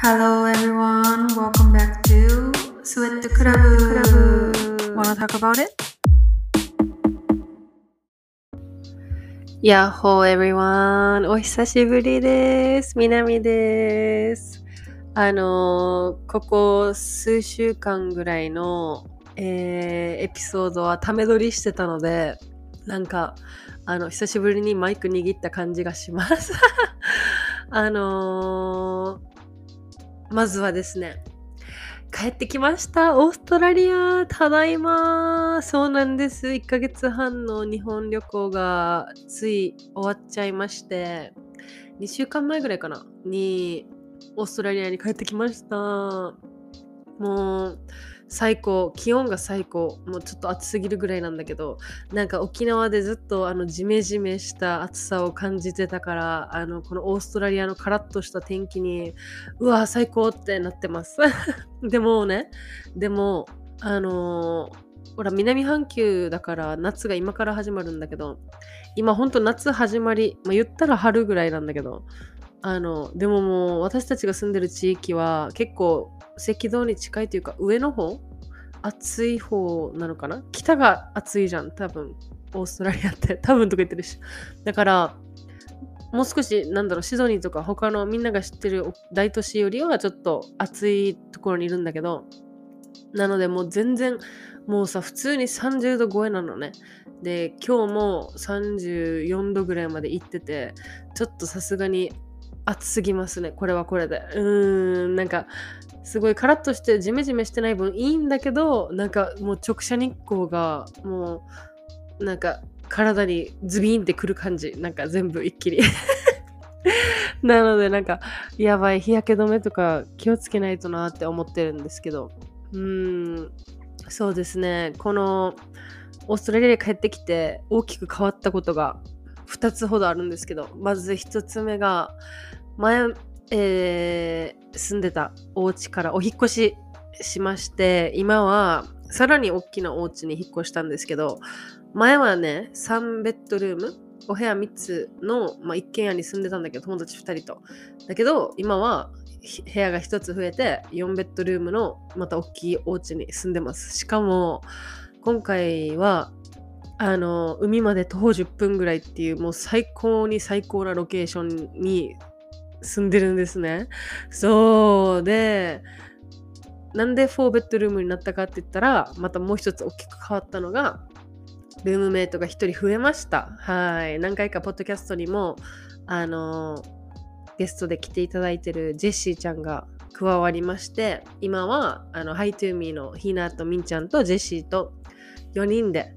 Hello everyone, welcome back to Sweat Club. Wanna talk about it? やっほー everyone! お久しぶりです。みなみです。あのここ数週間ぐらいの、えーエピソードはため撮りしてたので、なんか、あの、久しぶりにマイク握った感じがします。あのーまずはですね、帰ってきました。オーストラリア。ただいま。そうなんです。1ヶ月半の日本旅行がつい終わっちゃいまして、2週間前ぐらいかな？にオーストラリアに帰ってきました。もう最高。気温が最高。もうちょっと暑すぎるぐらいなんだけど、なんか沖縄でずっとあのジメジメした暑さを感じてたから、あのこのオーストラリアのカラッとした天気にうわ最高ってなってます でもねでもあのーほら南半球だから夏が今から始まるんだけど今ほんと夏始まり、まあ、言ったら春ぐらいなんだけどあのでももう私たちが住んでる地域は結構赤道に近いというか上の方？暑い方なのかな？北が暑いじゃん多分。オーストラリアって。多分とか言ってるし。だからもう少しなんだろうシドニーとか他のみんなが知ってる大都市よりはちょっと暑いところにいるんだけどなのでもう全然もうさ普通に30度超えなのね。で今日も34度ぐらいまで行っててちょっとさすがに暑すぎますね。これはこれで。うーん。なんかすごいカラッとしてジメジメしてない分いいんだけどなんかもう直射日光がもうなんか体にズビーンってくる感じ。なんか全部一気に。なのでなんかやばい日焼け止めとか気をつけないとなって思ってるんですけど。うーん。そうですね。このオーストラリアに帰ってきて大きく変わったことが2つほどあるんですけどまず1つ目が前、えー住んでたお家からお引越ししまして今はさらに大きなお家に引っ越したんですけど前はね3ベッドルームお部屋3つの、まあ、一軒家に住んでたんだけど友達2人と。だけど今は部屋が1つ増えて4ベッドルームのまた大きいお家に住んでます。しかも今回はあの海まで徒歩10分ぐらいっていうもう最高に最高なロケーションに住んでるんですね。そう。でなんで4ベッドルームになったかって言ったらまたもう一つ大きく変わったのがルームメイトが一人増えました。はい。何回かポッドキャストにもあのゲストで来ていただいてるジェシーちゃんが加わりまして今はあのハイトゥーミーのヒナとミンちゃんとジェシーと4人で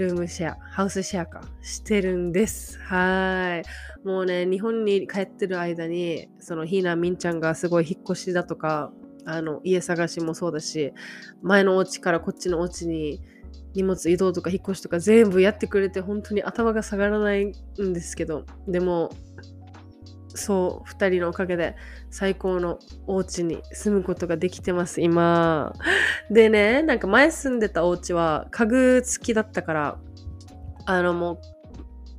ルームシェアハウスシェアか。してるんです。はい。もうね日本に帰ってる間にそのひなみんちゃんがすごい引っ越しだとかあの家探しもそうだし前のお家からこっちのお家に荷物移動とか引っ越しとか全部やってくれて本当に頭が下がらないんですけどでもそう2人のおかげで最高のお家に住むことができてます今。でねなんか前住んでたお家は家具付きだったからあのも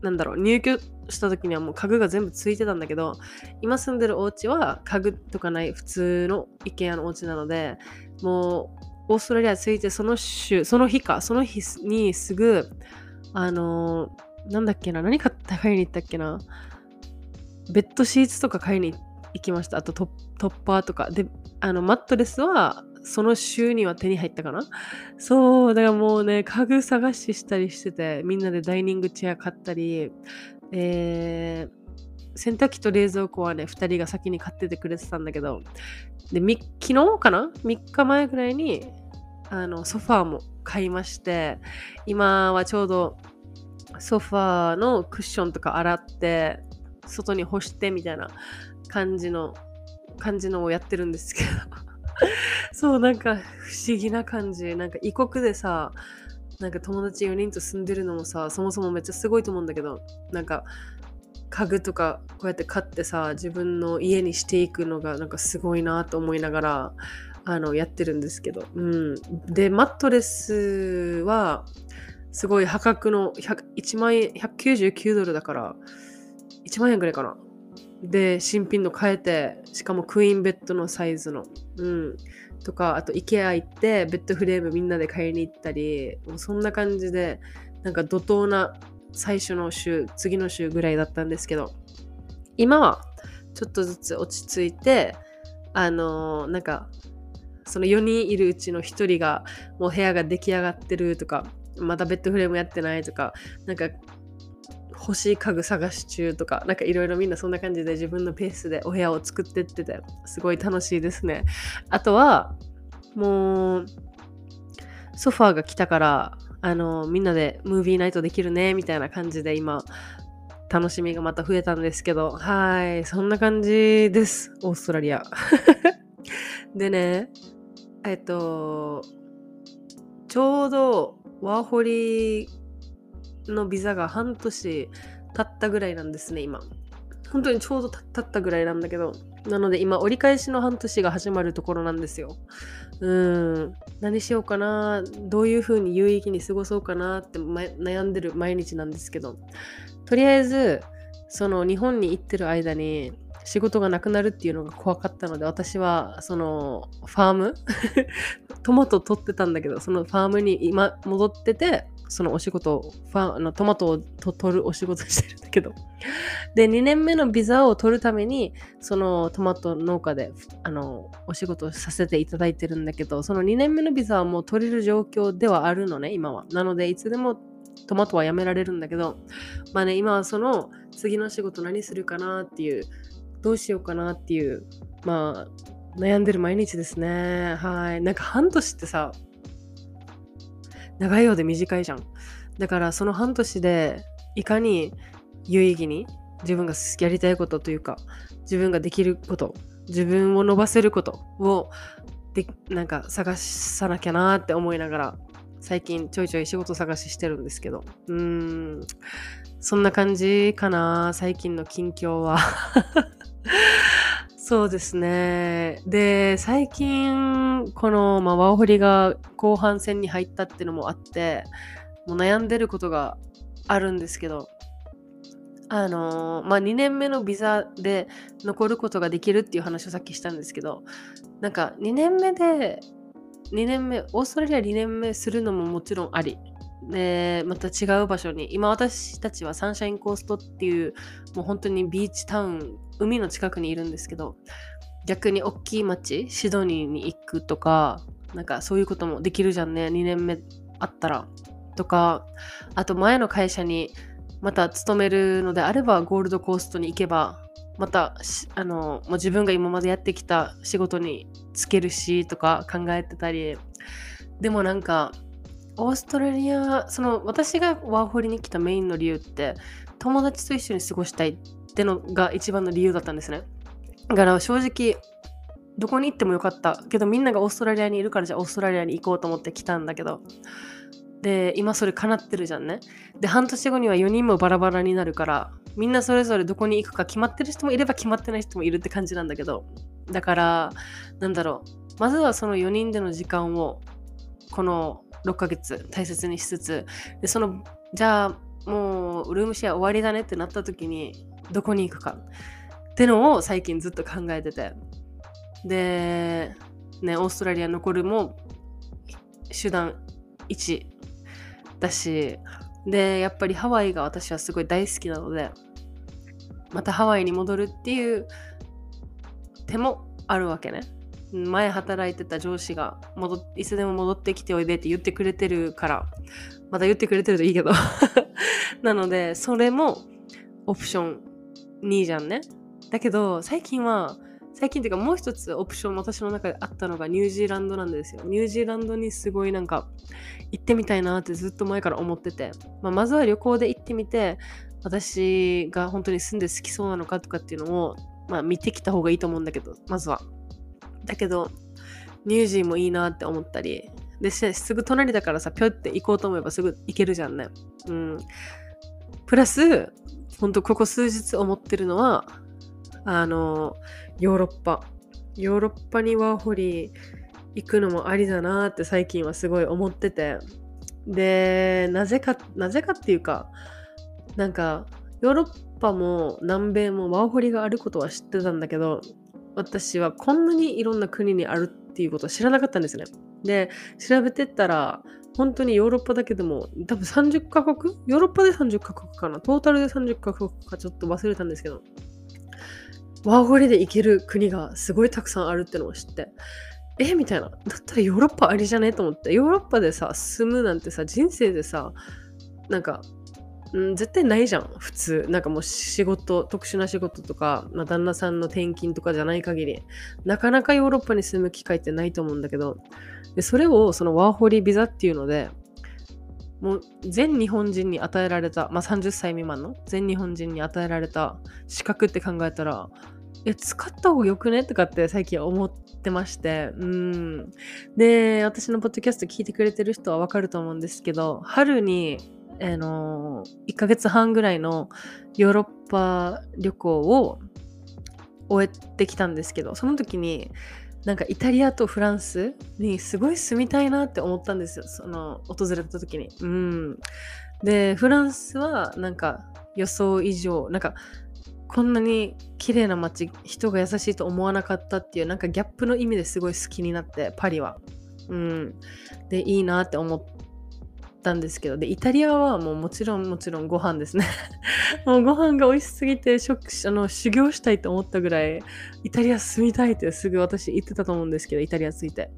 うなんだろう入居した時にはもう家具が全部ついてたんだけど今住んでるお家は家具とかない普通の一軒家のお家なのでもうオーストラリア着いてその週その日かその日にすぐあのーなんだっけな何買って買いに行ったっけな。ベッドシーツとか買いに行きました。あとトッパーとか。であのマットレスはその週には手に入ったかな。そうだからもうね家具探ししたりしててみんなでダイニングチェア買ったりえー洗濯機と冷蔵庫はね2人が先に買っててくれてたんだけど。で昨日かな？3日前ぐらいにあのソファーも買いまして今はちょうどソファーのクッションとか洗って外に干してみたいな感じの感じのをやってるんですけど。そうなんか不思議な感じ。なんか異国でさなんか友達4人と住んでるのもさそもそもめっちゃすごいと思うんだけどなんか家具とかこうやって買ってさ自分の家にしていくのがなんかすごいなと思いながらあのやってるんですけど、うん、でマットレスはすごい破格の100 1万円199ドルだから1万円ぐらいかな。で新品の変えてしかもクイーンベッドのサイズの。うん。とかあと IKEA 行ってベッドフレームみんなで買いに行ったりもうそんな感じでなんか怒涛な最初の週次の週ぐらいだったんですけど今はちょっとずつ落ち着いてあのーなんかその4人いるうちの1人がもう部屋が出来上がってるとかまだベッドフレームやってないとかなんか欲しい家具探し中とかなんかいろいろみんなそんな感じで自分のペースでお部屋を作ってっててすごい楽しいですね。あとはもうソファーが来たからあのみんなでムービーナイトできるねみたいな感じで今楽しみがまた増えたんですけどはいそんな感じですオーストラリア。でねえっとちょうどワーホリーのビザが半年経ったぐらいなんですね今。本当にちょうど経ったぐらいなんだけど。なので今折り返しの半年が始まるところなんですよ。うん。何しようかな。どういう風に有意義に過ごそうかなって悩んでる毎日なんですけど。とりあえずその日本に行ってる間に仕事がなくなるっていうのが怖かったので私はそのファーム？トマト取ってたんだけどそのファームに今戻っててそのお仕事ファあのトマトをと取るお仕事してるんだけど。で2年目のビザを取るためにそのトマト農家であのお仕事させていただいてるんだけどその2年目のビザはもう取れる状況ではあるのね今は。なのでいつでもトマトはやめられるんだけどまあね今はその次の仕事何するかなっていうどうしようかなっていうまあ悩んでる毎日ですね。はい。なんか半年ってさ長いようで短いじゃん。だからその半年でいかに有意義に自分がやりたいことというか自分ができること自分を伸ばせることをでなんか探さなきゃなって思いながら最近ちょいちょい仕事探ししてるんですけど。うーん。そんな感じかな最近の近況は。そうですね。で、最近、この、まあ、ワーホリが後半戦に入ったっていうのもあって、もう悩んでることがあるんですけど、あのーまあ、2年目のビザで残ることができるっていう話をさっきしたんですけど、なんか2年目で、2年目、オーストラリア2年目するのももちろんあり。で、また違う場所に、今私たちはサンシャインコーストっていう、もう本当にビーチタウン、海の近くにいるんですけど、逆に大きい町、シドニーに行くとか、なんかそういうこともできるじゃんね、2年目あったら。とか、あと前の会社にまた勤めるのであれば、ゴールドコーストに行けば、またあのもう自分が今までやってきた仕事に就けるしとか考えてたりでもなんかオーストラリアその私がワーホリに来たメインの理由って友達と一緒に過ごしたいっってのが一番の理由だったんですね。だから正直どこに行ってもよかったけどみんながオーストラリアにいるからじゃあオーストラリアに行こうと思って来たんだけど。で今それ叶ってるじゃんね。で半年後には4人もバラバラになるからみんなそれぞれどこに行くか決まってる人もいれば決まってない人もいるって感じなんだけど。だからなんだろう。まずはその4人での時間をこの6ヶ月大切にしつつ。でそのじゃあもうルームシェア終わりだねってなった時にどこに行くか。ってのを最近ずっと考えてて。でねオーストラリア残るも手段1だし。でやっぱりハワイが私はすごい大好きなのでまたハワイに戻るっていう手もあるわけね。前働いてた上司が戻いつでも戻ってきておいでって言ってくれてるからまた言ってくれてるといいけど。なのでそれもオプション2じゃんね。だけど最近は最近っていうかもう一つオプション私の中であったのがニュージーランドなんですよ。ニュージーランドにすごいなんか行ってみたいなってずっと前から思ってて、まあ、まずは旅行で行ってみて私が本当に住んで好きそうなのかとかっていうのを、まあ、見てきた方がいいと思うんだけどまずは。だけどニュージーもいいなって思ったりですぐ隣だからさぴょって行こうと思えばすぐ行けるじゃんね。うん。プラス本当ここ数日思ってるのはあのヨーロッパ。ヨーロッパにワーホリ行くのもありだなって最近はすごい思ってて。でなぜかなぜかっていうかなんかヨーロッパも南米もワーホリがあることは知ってたんだけど私はこんなにいろんな国にあるっていうことは知らなかったんですね。で調べてったら本当にヨーロッパだけでも多分30カ国？ヨーロッパで30カ国かな？トータルで30カ国かちょっと忘れたんですけどワーホリで行ける国がすごいたくさんあるってのを知ってえみたいな。だったらヨーロッパありじゃね？と思って。ヨーロッパでさ住むなんてさ人生でさなんかん絶対ないじゃん。普通。なんかもう仕事特殊な仕事とか、まあ、旦那さんの転勤とかじゃない限り。なかなかヨーロッパに住む機会ってないと思うんだけど。でそれをそのワーホリビザっていうのでもう全日本人に与えられた、まあ、30歳未満の全日本人に与えられた資格って考えたらえ使った方がよくね？とかって最近思ってまして。うん。で私のポッドキャスト聞いてくれてる人はわかると思うんですけど春にあの1ヶ月半ぐらいのヨーロッパ旅行を終えてきたんですけどその時になんかイタリアとフランスにすごい住みたいなって思ったんですよ。その訪れた時に。うん。でフランスはなんか予想以上なんかこんなに綺麗な街人が優しいと思わなかったっていうなんかギャップの意味ですごい好きになってパリは。うん。でいいなって思ったんですけどでイタリアはもうもちろんもちろんご飯ですね。もうご飯が美味しすぎてあの修行したいと思ったぐらいイタリア住みたいってすぐ私言ってたと思うんですけどイタリア着いて。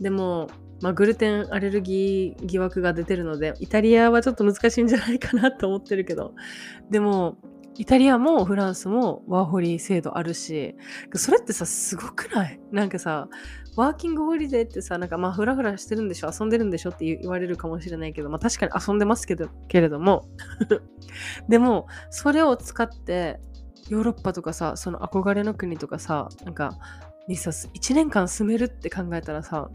でもまあ、グルテンアレルギー疑惑が出てるのでイタリアはちょっと難しいんじゃないかなと思ってるけど。でもイタリアもフランスもワーホリ制度あるしそれってさすごくない？なんかさワーキングホリデーってさ、なんかまあフラフラしてるんでしょ遊んでるんでしょって言われるかもしれないけど、まあ確かに遊んでますけど、けれども でも、それを使って、ヨーロッパとかさ、その憧れの国とかさ、なんか、にさ、1年間住めるって考えたらさ、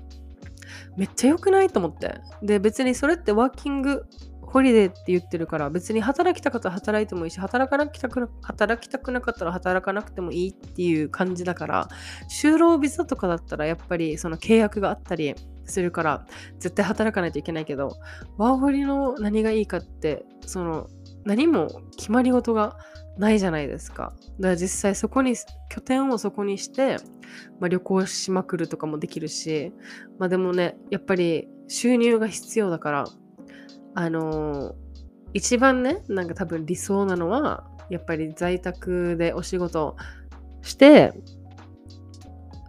めっちゃ良くないと思って。で、別にそれってワーキングホリデーって言ってるから別に働きたかったら働いてもいいし働かなきたく働きたくなかったら働かなくてもいいっていう感じだから就労ビザとかだったらやっぱりその契約があったりするから絶対働かないといけないけどワーホリの何がいいかってその何も決まり事がないじゃないですか。だから実際そこに拠点をそこにして、まあ、旅行しまくるとかもできるしまあでもねやっぱり収入が必要だからあの一番ねなんか多分理想なのはやっぱり在宅でお仕事して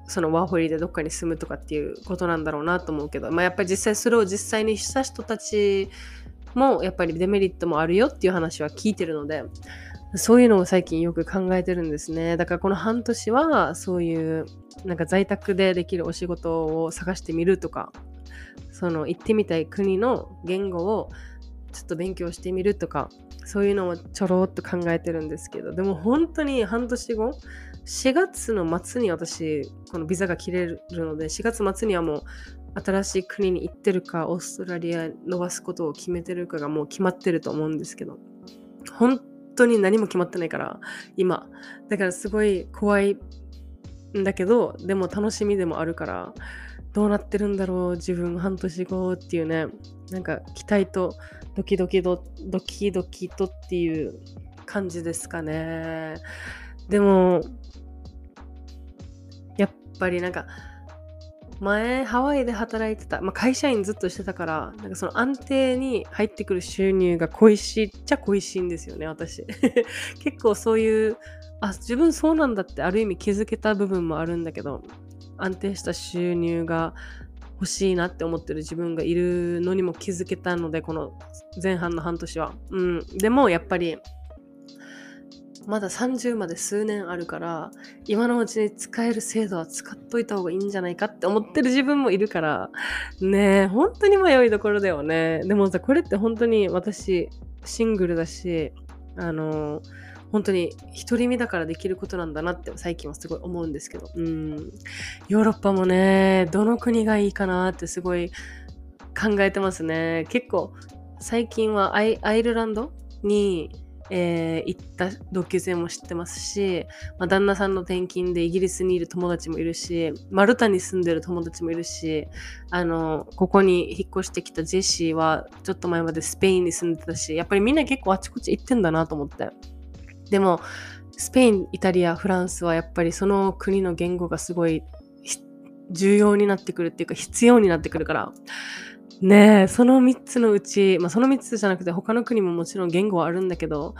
そのワーホリでどっかに住むとかっていうことなんだろうなと思うけど、まあ、やっぱり実際それを実際にした人たちもやっぱりデメリットもあるよっていう話は聞いてるのでそういうのを最近よく考えてるんですね。だからこの半年はそういうなんか在宅でできるお仕事を探してみるとかその行ってみたい国の言語をちょっと勉強してみるとかそういうのをちょろっと考えてるんですけどでも本当に半年後4月の末に私このビザが切れるので4月末にはもう新しい国に行ってるかオーストラリア伸ばすことを決めてるかがもう決まってると思うんですけど本当に何も決まってないから今。だからすごい怖いんだけどでも楽しみでもあるからどうなってるんだろう自分半年後っていうね。なんか期待とドキドキドドキドキとっていう感じですかね。でもやっぱりなんか前ハワイで働いてた、まあ、会社員ずっとしてたからなんかその安定に入ってくる収入が恋しいっちゃ恋しいんですよね私。結構そういうあ自分そうなんだってある意味気づけた部分もあるんだけど安定した収入が欲しいなって思ってる自分がいるのにも気づけたのでこの前半の半年は。うん、でもやっぱりまだ30まで数年あるから今のうちに使える制度は使っといた方がいいんじゃないかって思ってる自分もいるからねえ本当に迷いどころだよねでもさこれって本当に私シングルだしあの本当に独り身だからできることなんだなって最近はすごい思うんですけど、うん。ヨーロッパもね、どの国がいいかなってすごい考えてますね。結構、最近はアイルランドにえー行った同級生も知ってますし、まあ、旦那さんの転勤でイギリスにいる友達もいるし、マルタに住んでる友達もいるし、あの、ここに引っ越してきたジェシーは、ちょっと前までスペインに住んでたし、やっぱりみんな結構あちこち行ってんだなと思って。でも、スペイン、イタリア、フランスはやっぱりその国の言語がすごい重要になってくるっていうか必要になってくるから、ねえ、その3つのうち、まあその3つじゃなくて他の国ももちろん言語はあるんだけど、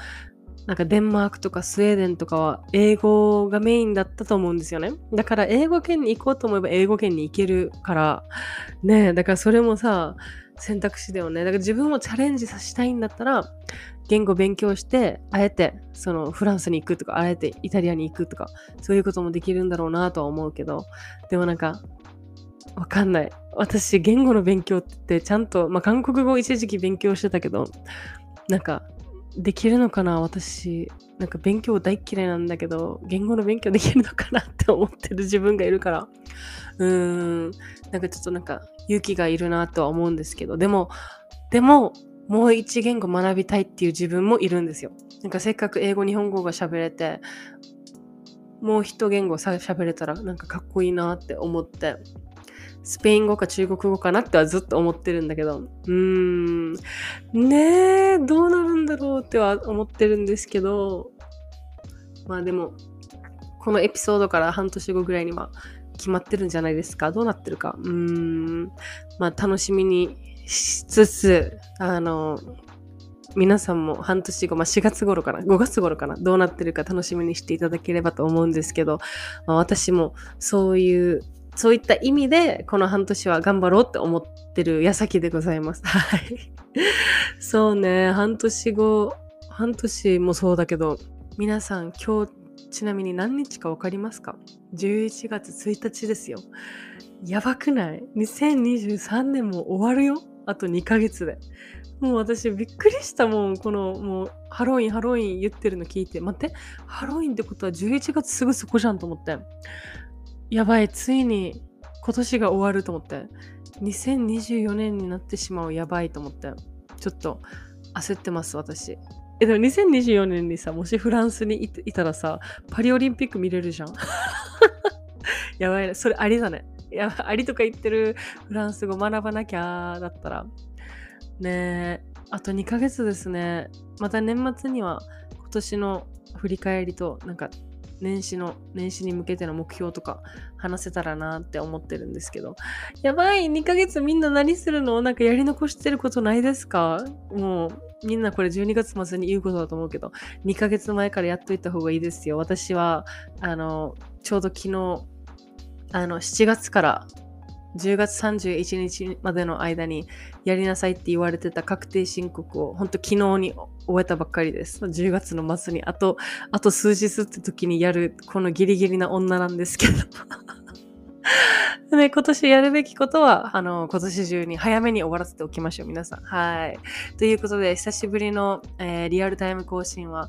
なんかデンマークとかスウェーデンとかは英語がメインだったと思うんですよね。だから英語圏に行こうと思えば英語圏に行けるから、ねえ、だからそれもさ、選択肢だよね。だから自分をチャレンジさせたいんだったら、言語勉強して、あえてそのフランスに行くとか、あえてイタリアに行くとか、そういうこともできるんだろうなとは思うけど、でもなんか、わかんない。私、言語の勉強ってちゃんと、まあ、韓国語一時期勉強してたけど、なんか、できるのかな？私、なんか勉強大っ嫌いなんだけど、言語の勉強できるのかなって思ってる 自分がいるから、うーん、なんかちょっとなんか勇気がいるなとは思うんですけど、でも、でも、もう一言語学びたいっていう自分もいるんですよ。なんかせっかく英語、日本語が喋れて、もう一言語さ喋れたらなんかかっこいいなって思って、スペイン語か中国語かなってはずっと思ってるんだけど、うーん、ねえ、どうなるんだろうっては思ってるんですけど、まあでも、このエピソードから半年後ぐらいには決まってるんじゃないですか。どうなってるか。うーん、まあ楽しみにしつつ、あの、皆さんも半年後、まあ、4月頃かな、5月頃かな、どうなってるか楽しみにしていただければと思うんですけど、まあ、私もそういう、そういった意味で、この半年は頑張ろうって思ってる矢先でございます。はい。そうね、半年後、半年もそうだけど、皆さん今日、ちなみに何日か分かりますか ?11 月1日ですよ。やばくない ?2023 年も終わるよ？あと2ヶ月で。もう私びっくりしたもん。このもうハロウィンハロウィン言ってるの聞いて。待って、ハロウィンってことは11月すぐそこじゃんと思って。やばい、ついに今年が終わると思って。2024年になってしまうやばいと思って。ちょっと焦ってます、私。え、でも2024年にさ、もしフランスにいたらさ、パリオリンピック見れるじゃん。やばいね。それありだね。いや、ありとか言ってるフランス語学ばなきゃだったら。ねえ、あと2ヶ月ですね。また年末には今年の振り返りと、なんか年始の、年始に向けての目標とか話せたらなって思ってるんですけど。やばい !2 ヶ月みんな何するの？なんかやり残してることないですか？もう、みんなこれ12月末に言うことだと思うけど、2ヶ月前からやっといた方がいいですよ。私は、あの、ちょうど昨日、あの、7月から10月31日までの間にやりなさいって言われてた確定申告を本当昨日に終えたばっかりです。10月の末にあと、あと数日って時にやるこのギリギリな女なんですけど。ね、今年やるべきことは、あの、今年中に早めに終わらせておきましょう、皆さん。はい。ということで、久しぶりの、えーリアルタイム更新は、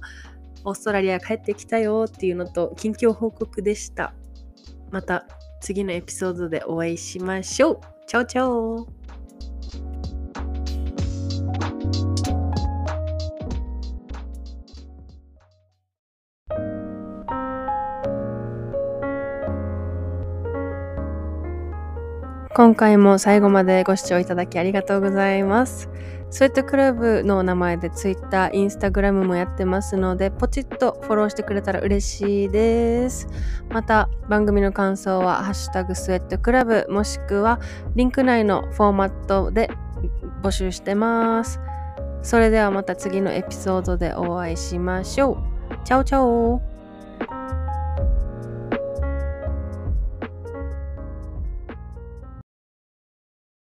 オーストラリア帰ってきたよっていうのと、近況報告でした。また次のエピソードでお会いしましょう。チャオチャオ今回も最後までご視聴いただきありがとうございます。スウェットクラブの名前で Twitter、Instagram もやってますので、ポチッとフォローしてくれたら嬉しいです。また、番組の感想は、ハッシュタグスウェットクラブ、もしくは、リンク内のフォーマットで募集してます。それではまた次のエピソードでお会いしましょう。チャオチャオ